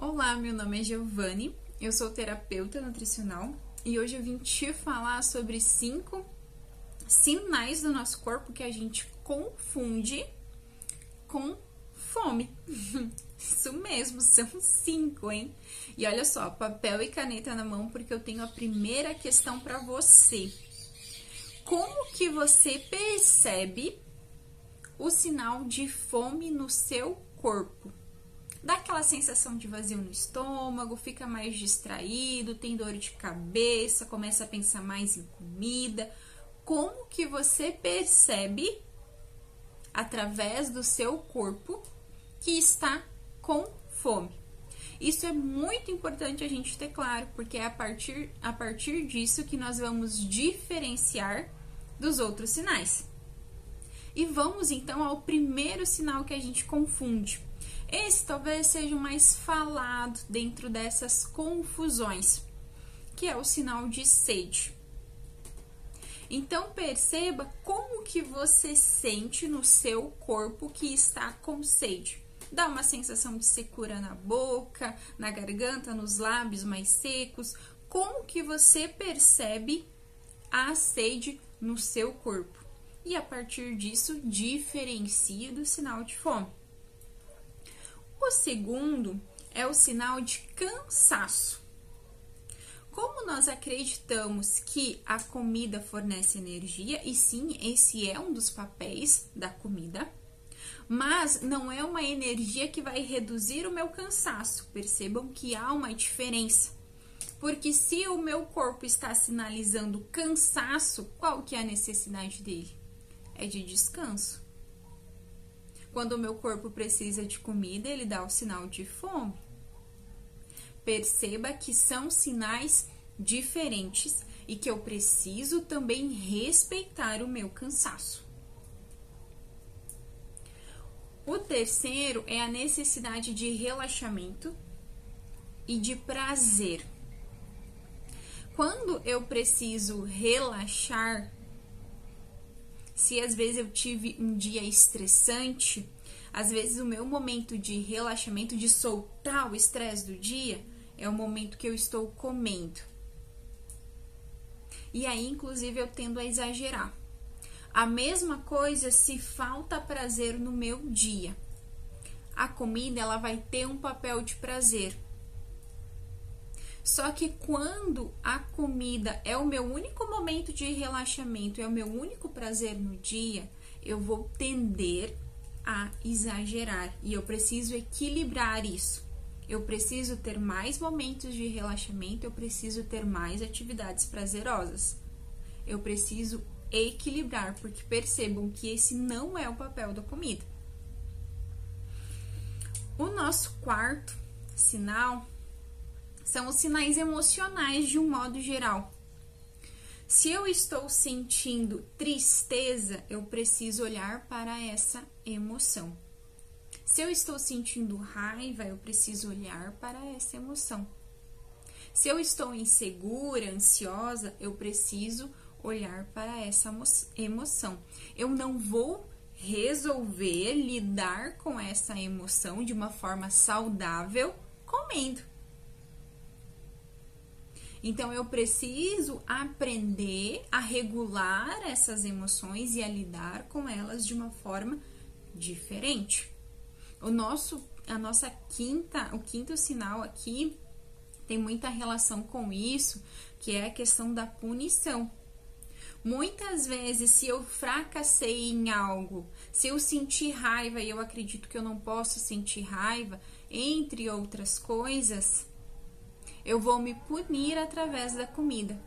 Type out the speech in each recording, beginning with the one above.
Olá, meu nome é Giovanni, eu sou terapeuta nutricional e hoje eu vim te falar sobre cinco sinais do nosso corpo que a gente confunde com fome. Isso mesmo, são cinco, hein? E olha só, papel e caneta na mão porque eu tenho a primeira questão para você. Como que você percebe o sinal de fome no seu corpo? Dá aquela sensação de vazio no estômago, fica mais distraído, tem dor de cabeça, começa a pensar mais em comida. Como que você percebe através do seu corpo que está com fome? Isso é muito importante a gente ter claro, porque é a partir, a partir disso que nós vamos diferenciar dos outros sinais. E vamos então ao primeiro sinal que a gente confunde, esse talvez seja o mais falado dentro dessas confusões, que é o sinal de sede. Então perceba como que você sente no seu corpo que está com sede. Dá uma sensação de secura na boca, na garganta, nos lábios mais secos. Como que você percebe a sede no seu corpo? E a partir disso, diferencie do sinal de fome. O segundo é o sinal de cansaço. Como nós acreditamos que a comida fornece energia, e sim, esse é um dos papéis da comida, mas não é uma energia que vai reduzir o meu cansaço. Percebam que há uma diferença. Porque se o meu corpo está sinalizando cansaço, qual que é a necessidade dele? É de descanso. Quando o meu corpo precisa de comida, ele dá o sinal de fome. Perceba que são sinais diferentes e que eu preciso também respeitar o meu cansaço. O terceiro é a necessidade de relaxamento e de prazer. Quando eu preciso relaxar, se às vezes eu tive um dia estressante, às vezes o meu momento de relaxamento, de soltar o estresse do dia, é o momento que eu estou comendo. E aí, inclusive, eu tendo a exagerar. A mesma coisa se falta prazer no meu dia. A comida ela vai ter um papel de prazer, só que quando a comida é o meu único momento de relaxamento, é o meu único prazer no dia, eu vou tender a exagerar e eu preciso equilibrar isso. Eu preciso ter mais momentos de relaxamento, eu preciso ter mais atividades prazerosas. Eu preciso equilibrar, porque percebam que esse não é o papel da comida. O nosso quarto sinal são os sinais emocionais de um modo geral. Se eu estou sentindo tristeza, eu preciso olhar para essa emoção. Se eu estou sentindo raiva, eu preciso olhar para essa emoção. Se eu estou insegura, ansiosa, eu preciso olhar para essa emoção. Eu não vou resolver lidar com essa emoção de uma forma saudável comendo. Então eu preciso aprender a regular essas emoções e a lidar com elas de uma forma diferente. O nosso a nossa quinta, o quinto sinal aqui tem muita relação com isso, que é a questão da punição. Muitas vezes, se eu fracassei em algo, se eu sentir raiva e eu acredito que eu não posso sentir raiva, entre outras coisas, eu vou me punir através da comida.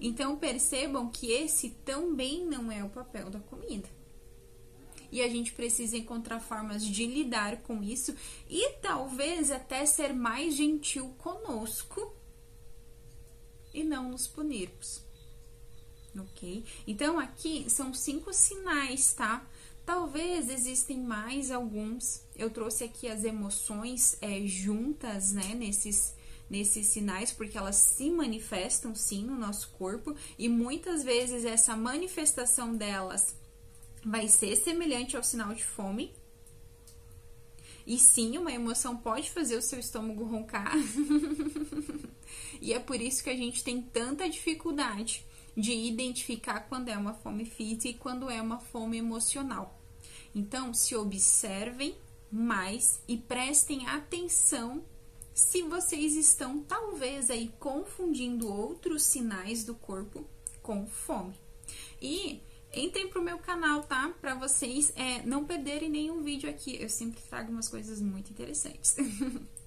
Então percebam que esse também não é o papel da comida. E a gente precisa encontrar formas de lidar com isso e talvez até ser mais gentil conosco e não nos punirmos. Ok? Então aqui são cinco sinais, tá? Talvez existem mais alguns. Eu trouxe aqui as emoções é, juntas, né, nesses, nesses sinais, porque elas se manifestam sim no nosso corpo e muitas vezes essa manifestação delas vai ser semelhante ao sinal de fome. E sim, uma emoção pode fazer o seu estômago roncar. e é por isso que a gente tem tanta dificuldade de identificar quando é uma fome física e quando é uma fome emocional. Então, se observem mais e prestem atenção se vocês estão talvez aí confundindo outros sinais do corpo com fome. E entrem pro meu canal, tá? Para vocês é, não perderem nenhum vídeo aqui. Eu sempre trago umas coisas muito interessantes.